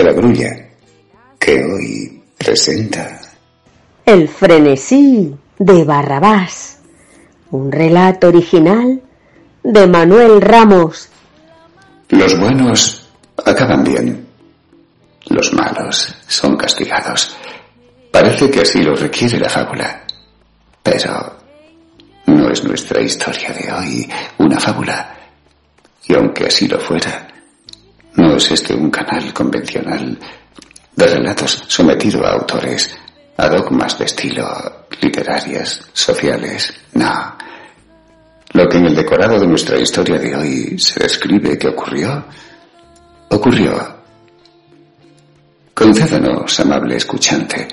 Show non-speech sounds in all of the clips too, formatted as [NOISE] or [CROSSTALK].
de la grulla que hoy presenta El frenesí de Barrabás, un relato original de Manuel Ramos. Los buenos acaban bien, los malos son castigados. Parece que así lo requiere la fábula, pero no es nuestra historia de hoy una fábula. Y aunque así lo fuera, no es este un canal convencional de relatos sometido a autores, a dogmas de estilo literarias, sociales. No. Lo que en el decorado de nuestra historia de hoy se describe que ocurrió, ocurrió. Concédanos, amable escuchante,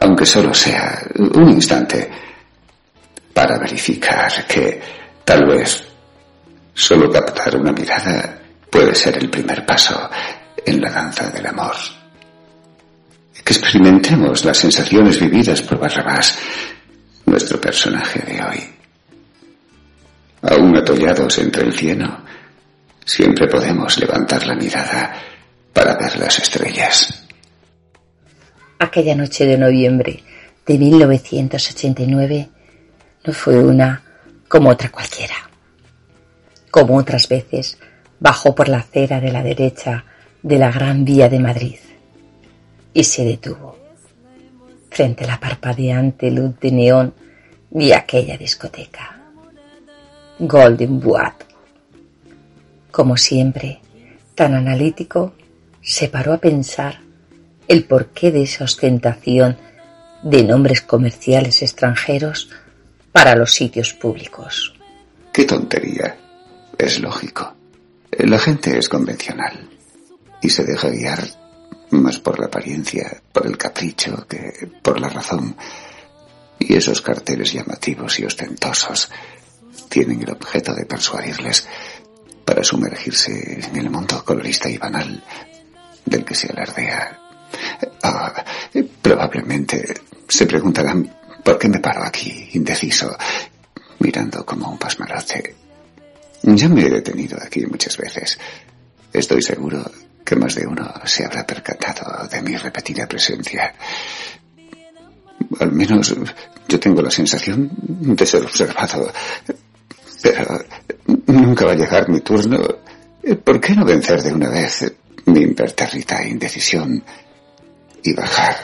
aunque solo sea un instante, para verificar que tal vez solo captar una mirada puede ser el primer paso en la danza del amor. Que experimentemos las sensaciones vividas por Barrabás, nuestro personaje de hoy. Aún atollados entre el cieno, siempre podemos levantar la mirada para ver las estrellas. Aquella noche de noviembre de 1989 no fue una como otra cualquiera. Como otras veces, bajó por la acera de la derecha de la Gran Vía de Madrid y se detuvo frente a la parpadeante luz de neón de aquella discoteca. Golden Boat. Como siempre, tan analítico, se paró a pensar el porqué de esa ostentación de nombres comerciales extranjeros para los sitios públicos. ¡Qué tontería! Es lógico. La gente es convencional y se deja guiar más por la apariencia, por el capricho que por la razón. Y esos carteles llamativos y ostentosos tienen el objeto de persuadirles para sumergirse en el mundo colorista y banal del que se alardea. Ah, probablemente se preguntarán por qué me paro aquí, indeciso, mirando como un pasmarote. Ya me he detenido aquí muchas veces. Estoy seguro que más de uno se habrá percatado de mi repetida presencia. Al menos yo tengo la sensación de ser observado. Pero nunca va a llegar mi turno. ¿Por qué no vencer de una vez mi impertérrita indecisión y bajar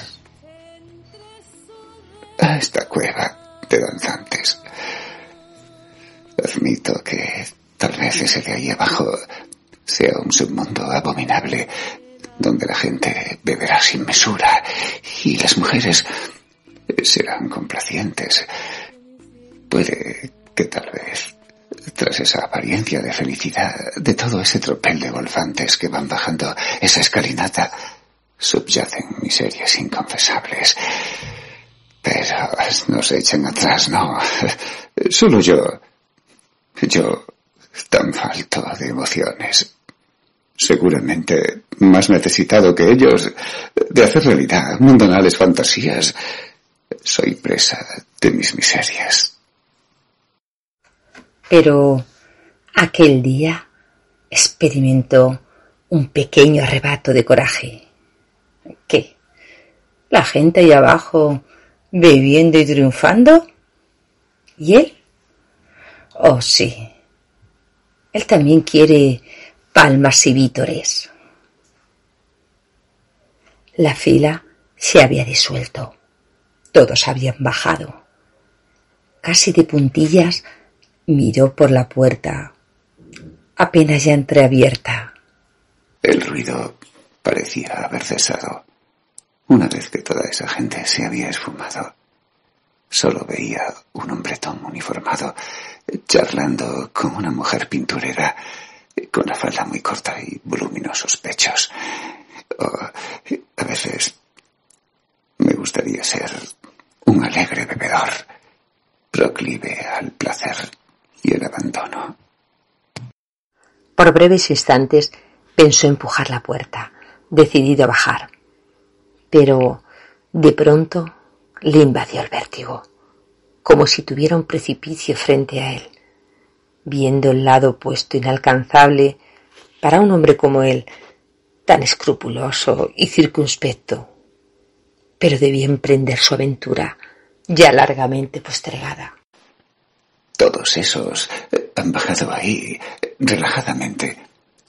a esta cueva de danzantes? Admito que tal vez ese de ahí abajo sea un submundo abominable donde la gente beberá sin mesura y las mujeres serán complacientes. Puede que tal vez, tras esa apariencia de felicidad, de todo ese tropel de golfantes que van bajando esa escalinata, subyacen miserias inconfesables. Pero no se echen atrás, no. Solo yo. Yo, tan falto de emociones seguramente más necesitado que ellos de hacer realidad mundanales fantasías. Soy presa de mis miserias. Pero aquel día experimentó un pequeño arrebato de coraje. ¿Qué? ¿La gente ahí abajo bebiendo y triunfando? ¿Y él? Oh, sí. Él también quiere palmas y vítores. La fila se había disuelto. Todos habían bajado. Casi de puntillas miró por la puerta, apenas ya entreabierta. El ruido parecía haber cesado. Una vez que toda esa gente se había esfumado, solo veía un hombretón uniformado charlando con una mujer pinturera con la falda muy corta y voluminosos pechos. a veces me gustaría ser un alegre bebedor, proclive al placer y el abandono. Por breves instantes pensó empujar la puerta, decidido a bajar. Pero de pronto le invadió el vértigo. Como si tuviera un precipicio frente a él, viendo el lado opuesto inalcanzable para un hombre como él, tan escrupuloso y circunspecto, pero debía emprender su aventura ya largamente postergada. Todos esos han bajado ahí relajadamente,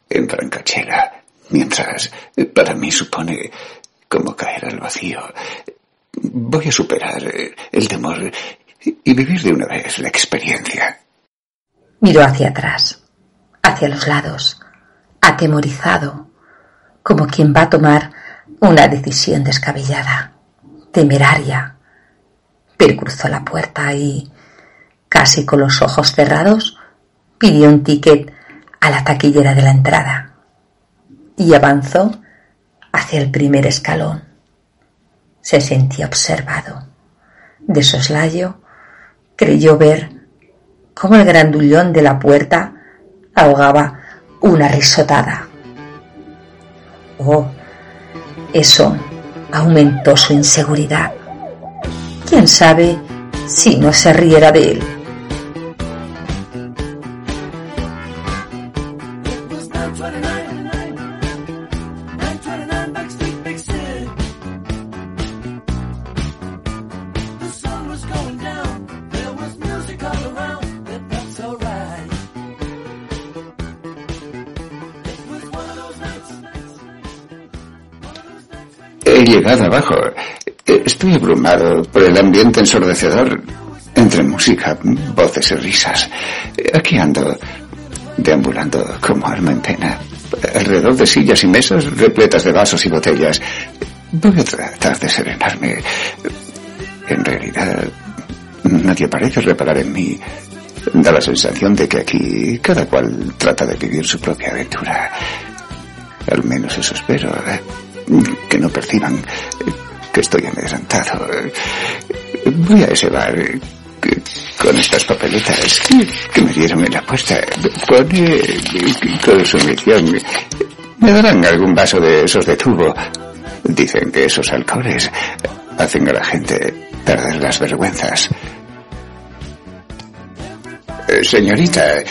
en francachela, mientras para mí supone como caer al vacío. Voy a superar el temor y vivir de una vez la experiencia. Miró hacia atrás, hacia los lados, atemorizado, como quien va a tomar una decisión descabellada, temeraria. Pero cruzó la puerta y, casi con los ojos cerrados, pidió un ticket a la taquillera de la entrada y avanzó hacia el primer escalón. Se sentía observado. De soslayo creyó ver cómo el grandullón de la puerta ahogaba una risotada. Oh, eso aumentó su inseguridad. ¿Quién sabe si no se riera de él? Abajo. Estoy abrumado por el ambiente ensordecedor entre música, voces y risas. Aquí ando, deambulando como alma en pena, alrededor de sillas y mesas repletas de vasos y botellas. Voy a tratar de serenarme. En realidad, nadie parece reparar en mí. Da la sensación de que aquí cada cual trata de vivir su propia aventura. Al menos eso espero. ¿eh? Que no perciban que estoy amedrentado. Voy a ese bar con estas papeletas que me dieron en la puerta. Pone consumición. Me darán algún vaso de esos de tubo. Dicen que esos alcoholes hacen a la gente perder las vergüenzas. Eh, señorita,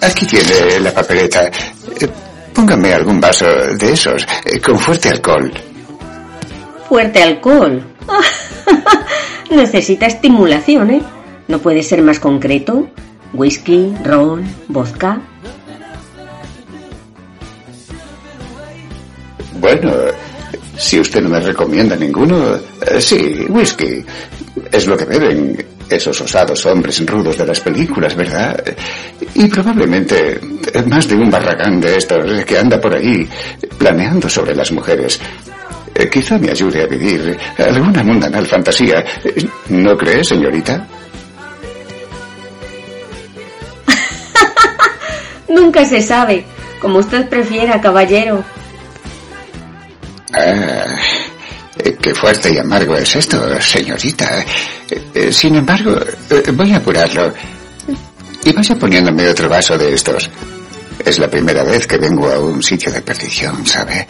aquí tiene la papeleta. Póngame algún vaso de esos, eh, con fuerte alcohol. Fuerte alcohol. [LAUGHS] Necesita estimulación, ¿eh? ¿No puede ser más concreto? Whisky, ron, vodka. Bueno, si usted no me recomienda ninguno, eh, sí, whisky. Es lo que beben esos osados hombres rudos de las películas, ¿verdad? Y probablemente más de un barragán de estos que anda por ahí planeando sobre las mujeres. Eh, quizá me ayude a vivir alguna mundanal fantasía. ¿No cree, señorita? [LAUGHS] Nunca se sabe. Como usted prefiera, caballero. Ah, qué fuerte y amargo es esto, señorita. Eh, Sin embargo, eh, voy a apurarlo. Y vaya poniéndome otro vaso de estos. Es la primera vez que vengo a un sitio de perdición, ¿sabe?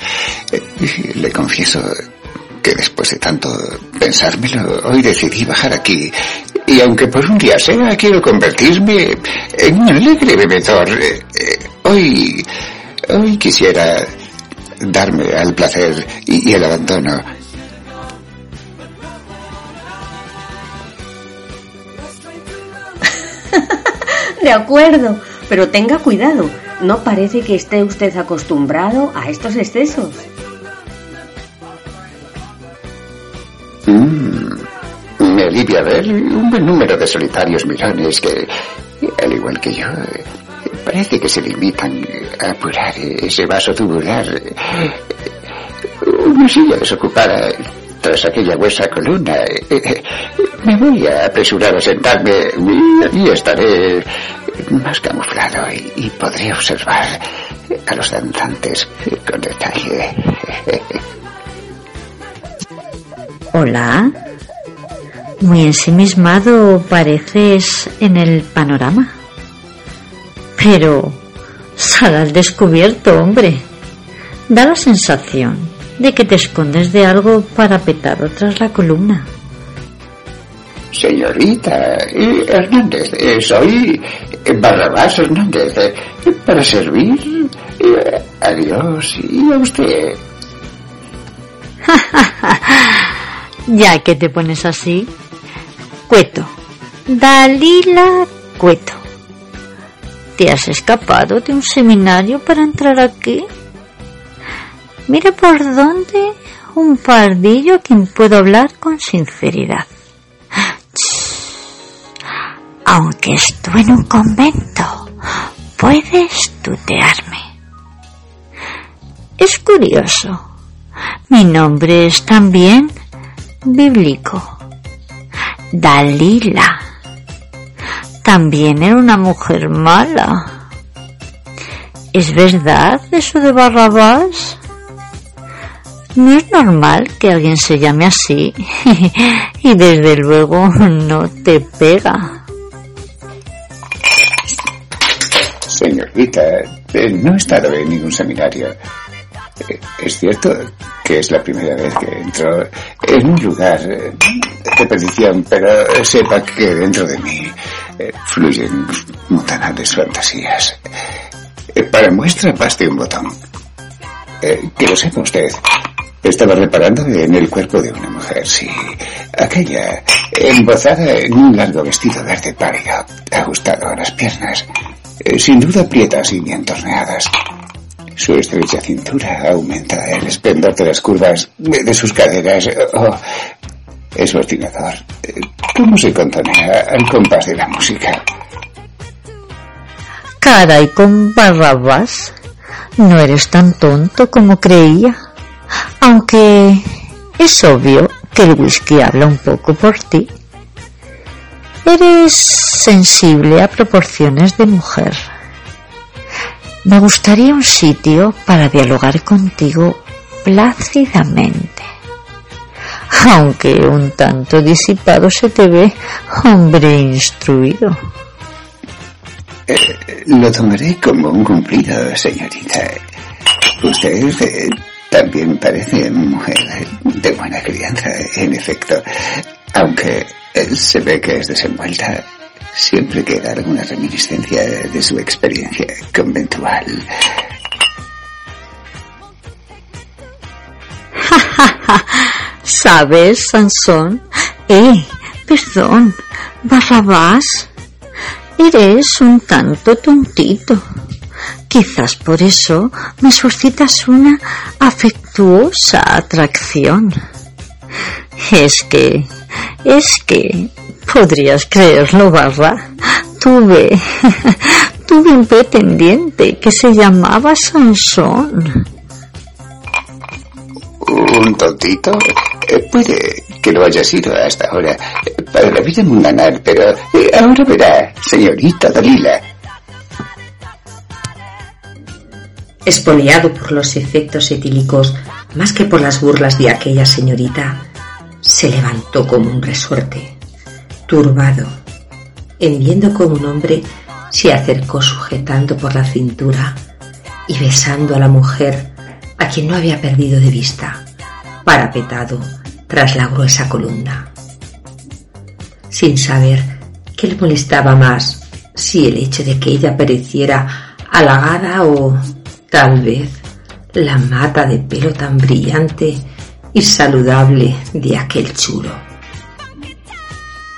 Eh, Le confieso que después de tanto pensármelo, hoy decidí bajar aquí. Y aunque por un día sea, quiero convertirme en un alegre bebedor. Eh, eh, Hoy, hoy quisiera darme al placer y el abandono. [LAUGHS] De acuerdo, pero tenga cuidado. No parece que esté usted acostumbrado a estos excesos. Mm, me alivia ver un buen número de solitarios mirones que, al igual que yo, parece que se limitan a apurar ese vaso tubular. Una silla desocupada tras aquella huesa columna. Me voy a apresurar a sentarme y estaré más camuflado y, podré observar a los danzantes con detalle. Hola. Muy ensimismado pareces en el panorama. Pero sal al descubierto, hombre. Da la sensación de que te escondes de algo parapetado tras la columna. Señorita Hernández, soy Barrabás Hernández, para servir a Dios y a usted. [LAUGHS] ya que te pones así, Cueto, Dalila Cueto. ¿Te has escapado de un seminario para entrar aquí? Mira por dónde un pardillo a quien puedo hablar con sinceridad. Aunque estuve en un convento, puedes tutearme. Es curioso. Mi nombre es también bíblico. Dalila. También era una mujer mala. ¿Es verdad eso de Barrabás? No es normal que alguien se llame así [LAUGHS] y desde luego no te pega. Eh, no he estado en ningún seminario. Eh, es cierto que es la primera vez que entro en un lugar eh, de perdición, pero sepa que dentro de mí fluyen mundanales fantasías. Para muestra, baste un botón. que lo sepa usted. Estaba reparando en el cuerpo de una mujer, sí. Aquella, embozada en un largo vestido verde pálido, ajustado a las piernas. Eh, sin duda prietas y bien torneadas. Su estrecha cintura aumenta el esplendor de las curvas de, sus caderas. Oh, es fascinador. ¿Cómo se contonea al compás de la música? Caray, con Barrabás. No eres tan tonto como creía. Aunque es obvio que el whisky habla un poco por ti. Eres sensible a proporciones de mujer. Me gustaría un sitio para dialogar contigo plácidamente. Aunque un tanto disipado se te ve, hombre instruido. Eh, lo tomaré como un cumplido, señorita. Usted eh, también parece mujer de buena crianza, en efecto. Aunque se ve que es desenvuelta. Siempre queda alguna reminiscencia de su experiencia conventual. [LAUGHS] ¿Sabes, Sansón? Eh, perdón, Barrabás. Eres un tanto tontito. Quizás por eso me suscitas una afectuosa atracción. Es que es que, podrías creerlo, Barra, tuve, [LAUGHS] tuve un pretendiente que se llamaba Sansón. ¿Un tontito? Eh, puede que lo haya sido hasta ahora para la vida mundanal, pero eh, ahora verá, señorita Dalila. Espoleado por los efectos etílicos, más que por las burlas de aquella señorita, se levantó como un resorte, turbado, en viendo como un hombre se acercó sujetando por la cintura y besando a la mujer a quien no había perdido de vista, parapetado tras la gruesa columna. Sin saber qué le molestaba más, si el hecho de que ella pareciera halagada o, tal vez, la mata de pelo tan brillante y saludable de aquel chulo.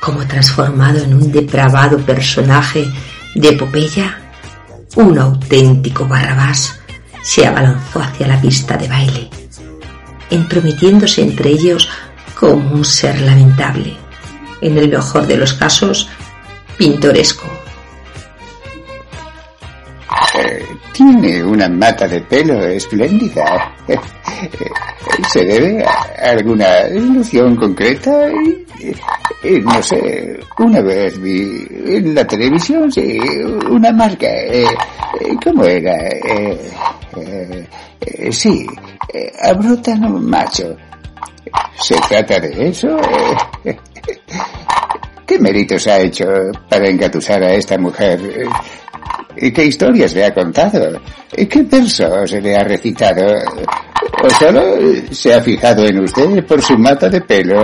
Como transformado en un depravado personaje de epopeya, un auténtico Barrabás se abalanzó hacia la pista de baile, entrometiéndose entre ellos como un ser lamentable, en el mejor de los casos, pintoresco. Tiene una mata de pelo espléndida. [LAUGHS] ¿Se debe a alguna ilusión concreta? no sé, una vez vi en la televisión, una marca. Eh, eh, ¿Cómo era? Eh sí, abrotano macho. ¿Se trata de eso? [LAUGHS] ¿Qué méritos ha hecho para engatusar a esta mujer? ¿Qué historias le ha contado? ¿Qué versos le ha recitado? ¿O solo se ha fijado en usted por su mata de pelo?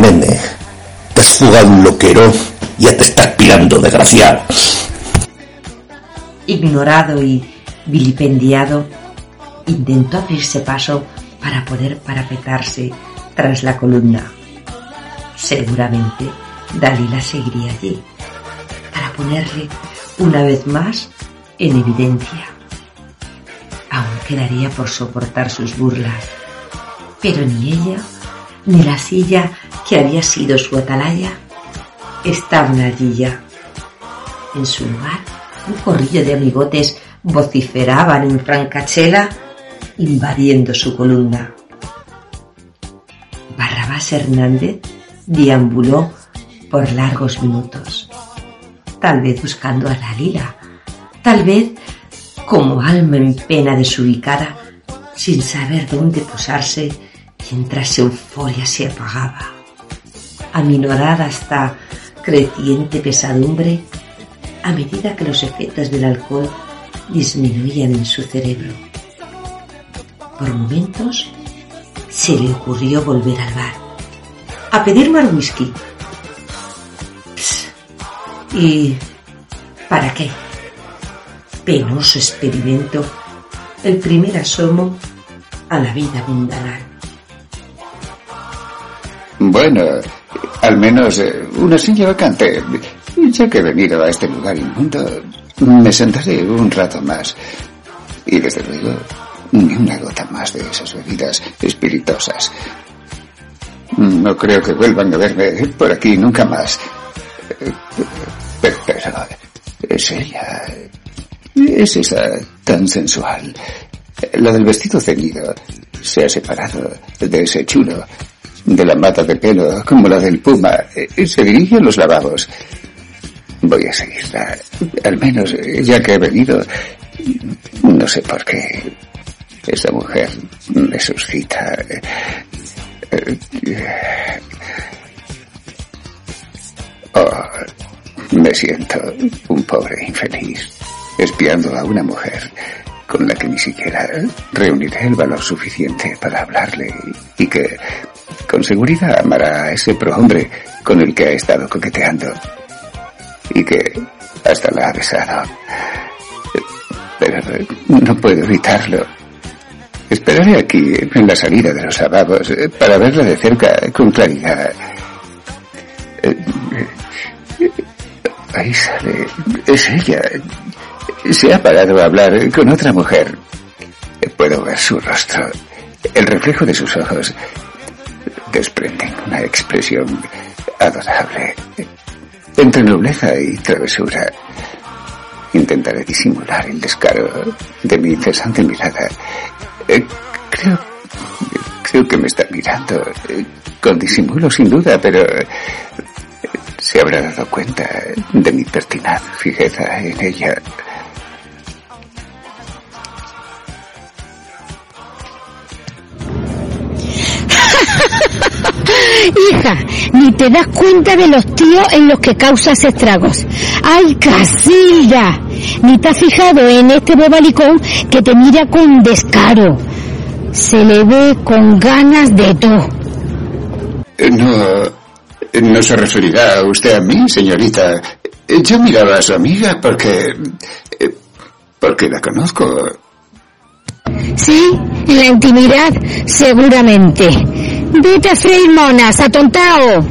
Nene, te has jugado un loquero ya te estás pirando, desgraciado. Ignorado y vilipendiado, intentó abrirse paso para poder parapetarse tras la columna. Seguramente Dalila seguiría allí para ponerle una vez más en evidencia. Aún quedaría por soportar sus burlas, pero ni ella ni la silla que había sido su atalaya estaban allí ya. En su lugar, un corrillo de amigotes vociferaban en francachela invadiendo su columna. Barrabás Hernández deambuló por largos minutos, tal vez buscando a Dalila, tal vez como alma en pena desubicada, sin saber dónde posarse mientras euforia se apagaba. Aminorada hasta creciente pesadumbre, a medida que los efectos del alcohol disminuían en su cerebro. Por momentos se le ocurrió volver al bar, a pedir más whisky. ¿Y para qué? Penoso experimento, el primer asomo a la vida mundanal. Bueno, al menos eh, una silla vacante. Ya que he venido a este lugar inmundo, me sentaré un rato más. Y desde luego, ni una gota más de esas bebidas espirituosas. No creo que vuelvan a verme por aquí nunca más. Pero, pero es ella. Es esa tan sensual. La del vestido ceñido se ha separado de ese chulo, de la mata de pelo como la del puma. Se dirige los lavabos. Voy a seguirla. Al menos, ya que he venido, no sé por qué. Esa mujer me suscita. Oh, me siento un pobre infeliz, espiando a una mujer con la que ni siquiera reuniré el valor suficiente para hablarle y que con seguridad amará a ese prohombre con el que ha estado coqueteando y que hasta la ha besado. Pero no puedo evitarlo. Esperaré aquí, en la salida de los lavabos, para verla de cerca con claridad. Ahí sale. Es ella. Se ha parado a hablar con otra mujer. Puedo ver su rostro. El reflejo de sus ojos desprenden una expresión adorable. Entre nobleza y travesura. Intentaré disimular el descaro de mi incesante mirada. Creo, creo que me está mirando. Con disimulo, sin duda, pero se habrá dado cuenta de mi pertinaz fijeza en ella. Hija, ni te das cuenta de los tíos en los que causas estragos. ¡Ay, Casilda! Ni te has fijado en este bobalicón que te mira con descaro. Se le ve con ganas de todo. No, no se referirá usted a mí, señorita. Yo miraba a su amiga porque... porque la conozco. Sí, en la intimidad, seguramente. Vete a freír monas, atontao.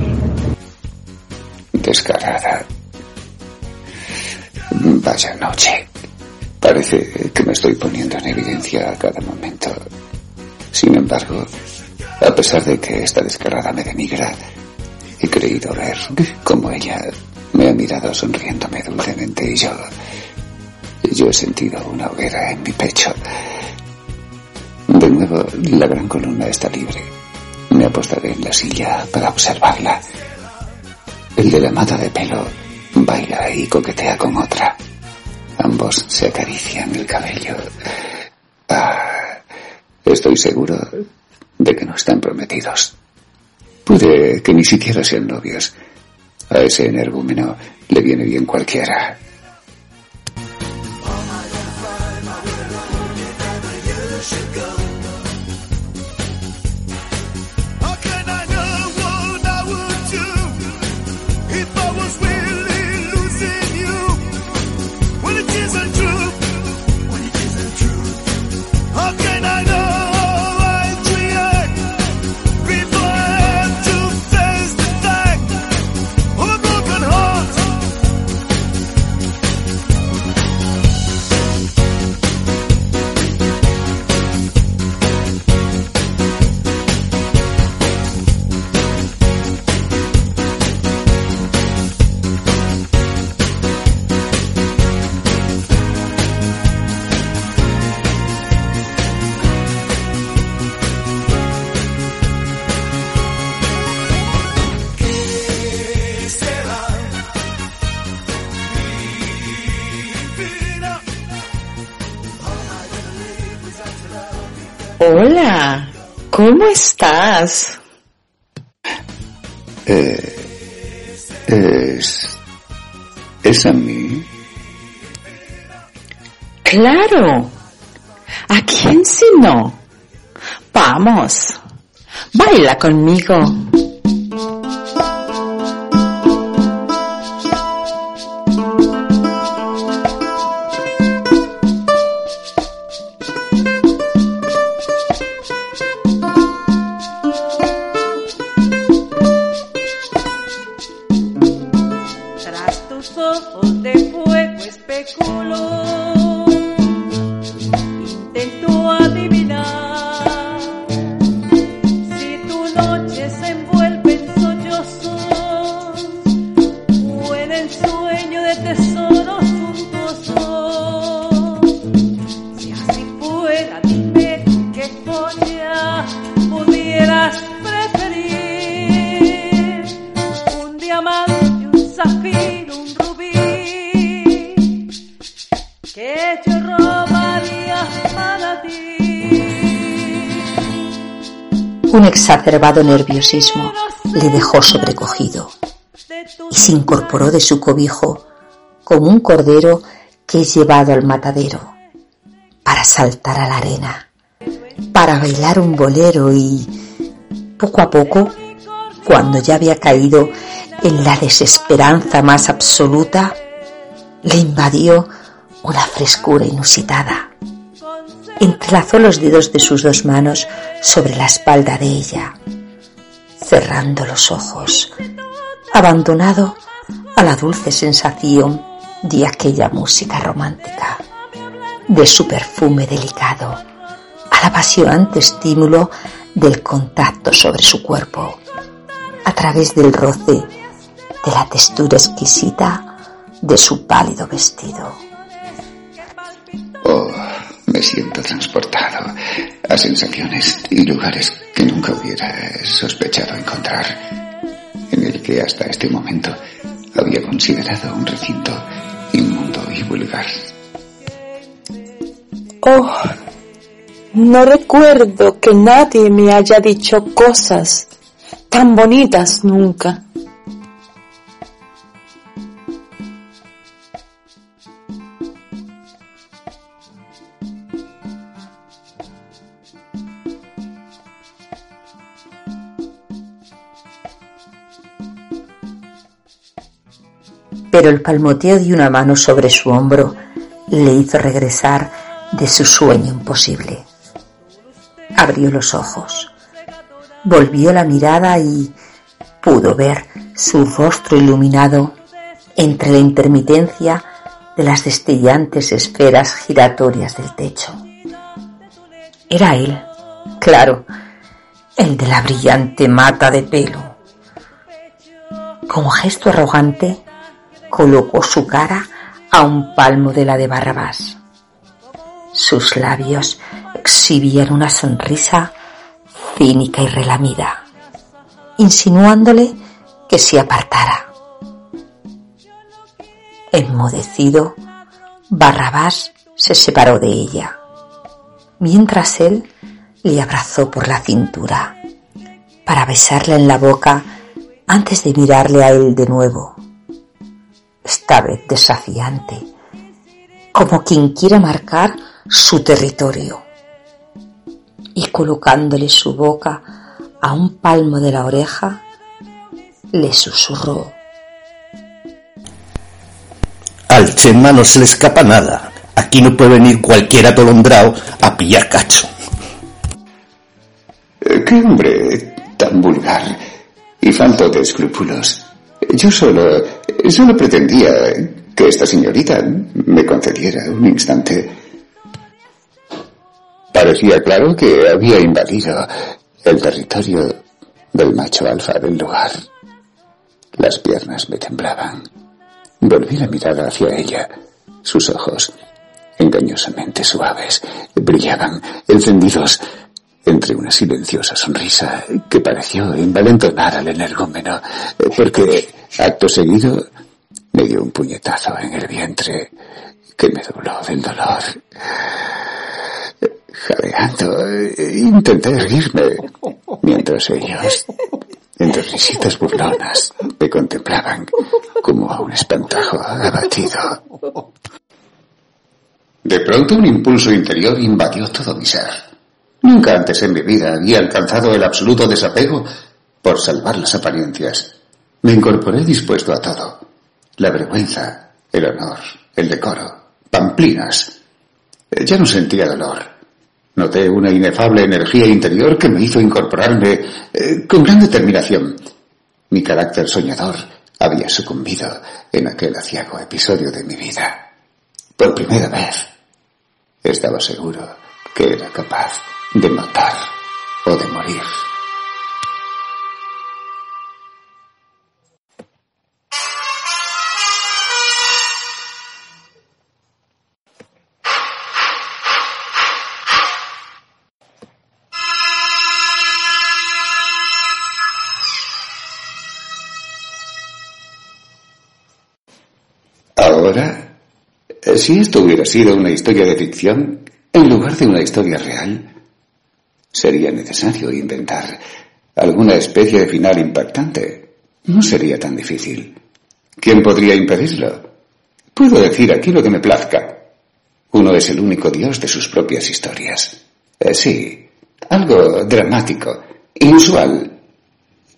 Descarada. Vaya noche. Parece que me estoy poniendo en evidencia a cada momento. Sin embargo, a pesar de que esta descarada me denigra, he creído ver cómo ella me ha mirado sonriéndome dulcemente y yo... Yo he sentido una hoguera en mi pecho. De nuevo, la gran columna está libre. Me apostaré en la silla para observarla. El de la mata de pelo baila y coquetea con otra. Ambos se acarician el cabello. Ah, estoy seguro de que no están prometidos. Puede que ni siquiera sean novios. A ese energúmeno le viene bien cualquiera. ¿Cómo estás? Eh, es... ¿Es a mí? Claro. ¿A quién si no? Vamos. Baila conmigo. Exacerbado nerviosismo le dejó sobrecogido y se incorporó de su cobijo como un cordero que es llevado al matadero para saltar a la arena, para bailar un bolero y poco a poco, cuando ya había caído en la desesperanza más absoluta, le invadió una frescura inusitada entrelazó los dedos de sus dos manos sobre la espalda de ella, cerrando los ojos, abandonado a la dulce sensación de aquella música romántica, de su perfume delicado, al apasionante estímulo del contacto sobre su cuerpo, a través del roce de la textura exquisita de su pálido vestido. Oh me siento transportado a sensaciones y lugares que nunca hubiera sospechado encontrar, en el que hasta este momento había considerado un recinto inmundo y vulgar. Oh, no recuerdo que nadie me haya dicho cosas tan bonitas nunca. Pero el palmoteo de una mano sobre su hombro le hizo regresar de su sueño imposible. Abrió los ojos, volvió la mirada y pudo ver su rostro iluminado entre la intermitencia de las destellantes esferas giratorias del techo. Era él, claro, el de la brillante mata de pelo. Con gesto arrogante, colocó su cara a un palmo de la de Barrabás. Sus labios exhibían una sonrisa cínica y relamida, insinuándole que se apartara. Enmudecido, Barrabás se separó de ella, mientras él le abrazó por la cintura para besarla en la boca antes de mirarle a él de nuevo esta vez desafiante, como quien quiera marcar su territorio. Y colocándole su boca a un palmo de la oreja, le susurró. Al Chema no se le escapa nada. Aquí no puede venir cualquier atolondrado a pillar cacho. Eh, ¿Qué hombre tan vulgar y falto de escrúpulos? Yo solo, solo pretendía que esta señorita me concediera un instante. Parecía claro que había invadido el territorio del macho alfa del lugar. Las piernas me temblaban. Volví la mirada hacia ella. Sus ojos, engañosamente suaves, brillaban, encendidos entre una silenciosa sonrisa que pareció envalentonar al energúmeno, porque acto seguido me dio un puñetazo en el vientre que me dobló del dolor. Jadeando, intenté erguirme mientras ellos, entre risitas burlonas, me contemplaban como a un espantajo abatido. De pronto un impulso interior invadió todo mi ser. Nunca antes en mi vida había alcanzado el absoluto desapego por salvar las apariencias. Me incorporé dispuesto a todo. La vergüenza, el honor, el decoro, pamplinas. Ya no sentía dolor. Noté una inefable energía interior que me hizo incorporarme eh, con gran determinación. Mi carácter soñador había sucumbido en aquel aciago episodio de mi vida. Por primera vez estaba seguro que era capaz de matar o de morir. Ahora, si esto hubiera sido una historia de ficción, en lugar de una historia real, sería necesario inventar alguna especie de final impactante. No sería tan difícil. ¿Quién podría impedirlo? Puedo decir aquí lo que me plazca. Uno es el único dios de sus propias historias. Eh, sí, algo dramático, inusual.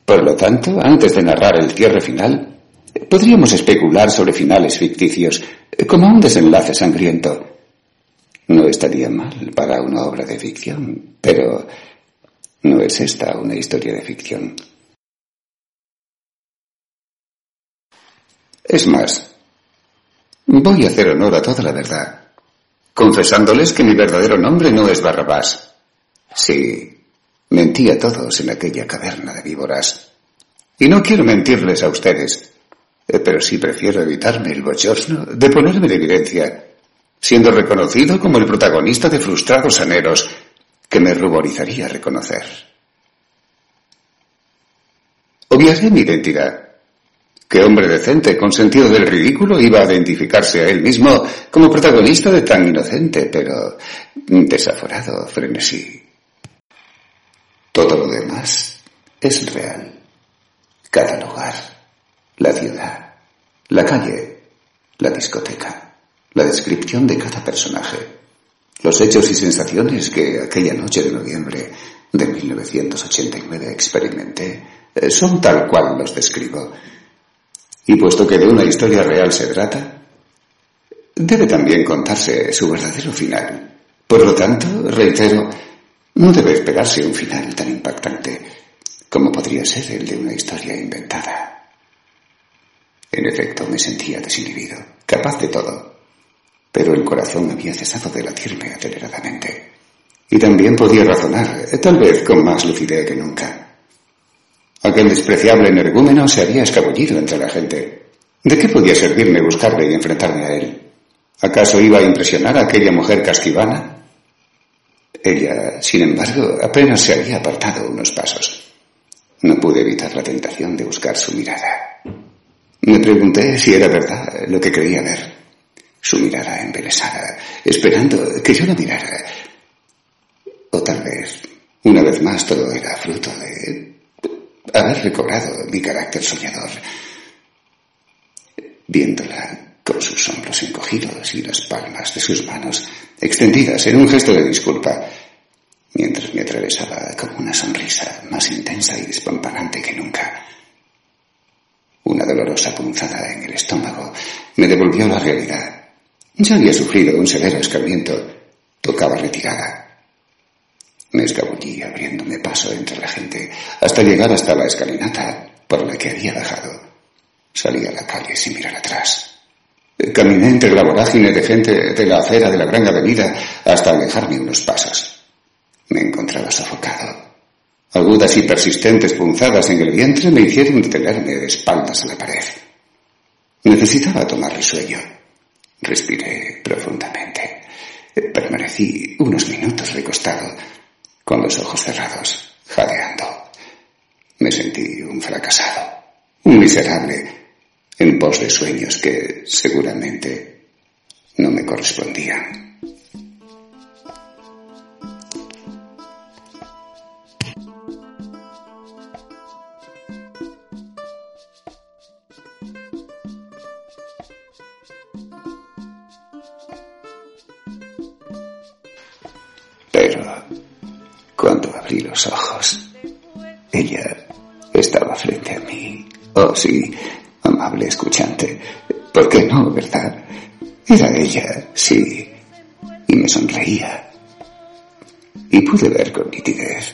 Por lo tanto, antes de narrar el cierre final, podríamos especular sobre finales ficticios, eh, como un desenlace sangriento. No estaría mal para una obra de ficción, pero no es esta una historia de ficción. Es más, voy a hacer honor a toda la verdad, confesándoles que mi verdadero nombre no es Barrabás. Sí, mentí a todos en aquella caverna de víboras. Y no quiero mentirles a ustedes, eh, pero sí prefiero evitarme el bochorno de ponerme en evidencia siendo reconocido como el protagonista de frustrados anhelos que me ruborizaría reconocer. Obviaré mi identidad. ¿Qué hombre decente, con sentido del ridículo, iba a identificarse a él mismo como protagonista de tan inocente, pero desaforado frenesí? Todo lo demás es real. Cada lugar, la ciudad, la calle, la discoteca la descripción de cada personaje, los hechos y sensaciones que aquella noche de noviembre de 1989 experimenté, eh, son tal cual los describo. Y puesto que de una historia real se trata, debe también contarse su verdadero final. Por lo tanto, reitero, no debe esperarse un final tan impactante como podría ser el de una historia inventada. En efecto, me sentía desinhibido, capaz de todo, pero el corazón había cesado de latirme aceleradamente. Y también podía razonar, tal vez con más lucidez que nunca. Aquel despreciable energúmeno se había escabullido entre la gente. ¿De qué podía servirme buscarle y enfrentarme a él? ¿Acaso iba a impresionar a aquella mujer casquivana? Ella, sin embargo, apenas se había apartado unos pasos. No pude evitar la tentación de buscar su mirada. Me pregunté si era verdad lo que creía ver su mirada embelesada, esperando que yo la mirara. O tal vez, una vez más, todo era fruto de haber recobrado mi carácter soñador. Viéndola con sus hombros encogidos y las palmas de sus manos extendidas en un gesto de disculpa, mientras me atravesaba como una sonrisa más intensa y despampanante que nunca. Una dolorosa punzada en el estómago me devolvió la realidad ya había sufrido un severo escarmiento. Tocaba retirada. Me escabullí abriéndome paso entre la gente hasta llegar hasta la escalinata por la que había bajado. Salí a la calle sin mirar atrás. Caminé entre la vorágine de gente de la acera de la gran avenida hasta alejarme unos pasos. Me encontraba sofocado. Agudas y persistentes punzadas en el vientre me hicieron detenerme de espaldas a la pared. Necesitaba tomar sueño. Respiré profundamente. Permanecí unos minutos recostado, con los ojos cerrados, jadeando. Me sentí un fracasado, un miserable, en pos de sueños que seguramente no me correspondían. Pero cuando abrí los ojos, ella estaba frente a mí. Oh, sí, amable escuchante. ¿Por qué no, verdad? Era ella, sí. Y me sonreía. Y pude ver con nitidez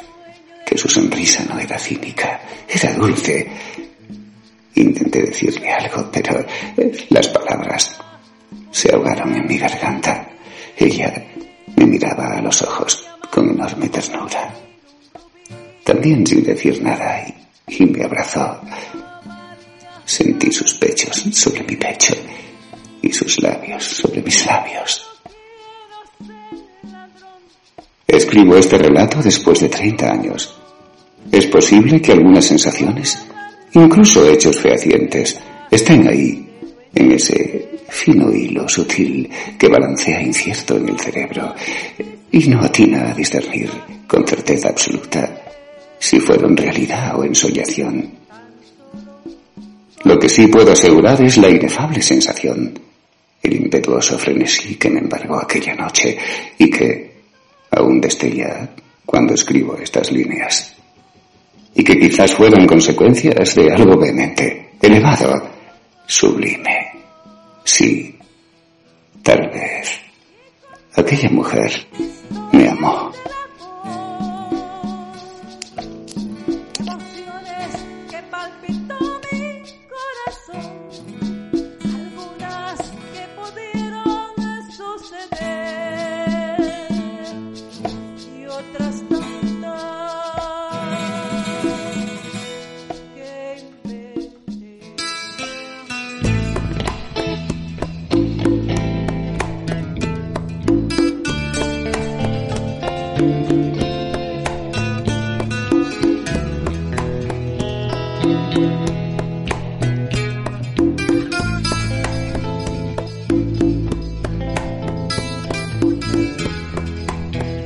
que su sonrisa no era cínica, era dulce. Intenté decirle algo, pero las palabras se ahogaron en mi garganta. Ella También sin decir nada y, me abrazó. Sentí sus pechos sobre mi pecho y sus labios sobre mis labios. Escribo este relato después de 30 años. Es posible que algunas sensaciones, incluso hechos fehacientes, estén ahí, en ese fino hilo sutil que balancea incierto en el cerebro y no atina a discernir con certeza absoluta si fueron realidad o ensoñación. Lo que sí puedo asegurar es la inefable sensación, el impetuoso frenesí que me embargó aquella noche y que aún destella cuando escribo estas líneas. Y que quizás fueron consecuencias de algo vehemente, elevado, sublime. Sí, tal vez. Aquella mujer me amó.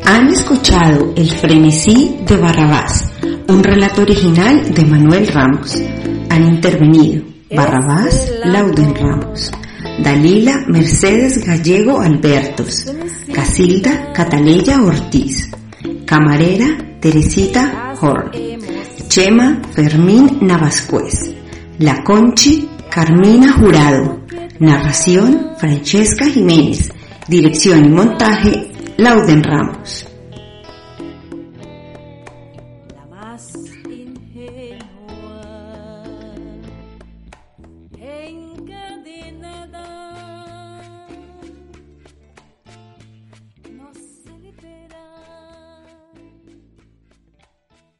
Han escuchado El frenesí de Barrabás, un relato original de Manuel Ramos. Han intervenido Barrabás Lauden Ramos, Dalila Mercedes Gallego Albertos, Casilda Cataleya Ortiz, Camarera Teresita Horn, Chema Fermín Navascuez, La Conchi Carmina Jurado, narración Francesca Jiménez, dirección y montaje Lauden Ramos.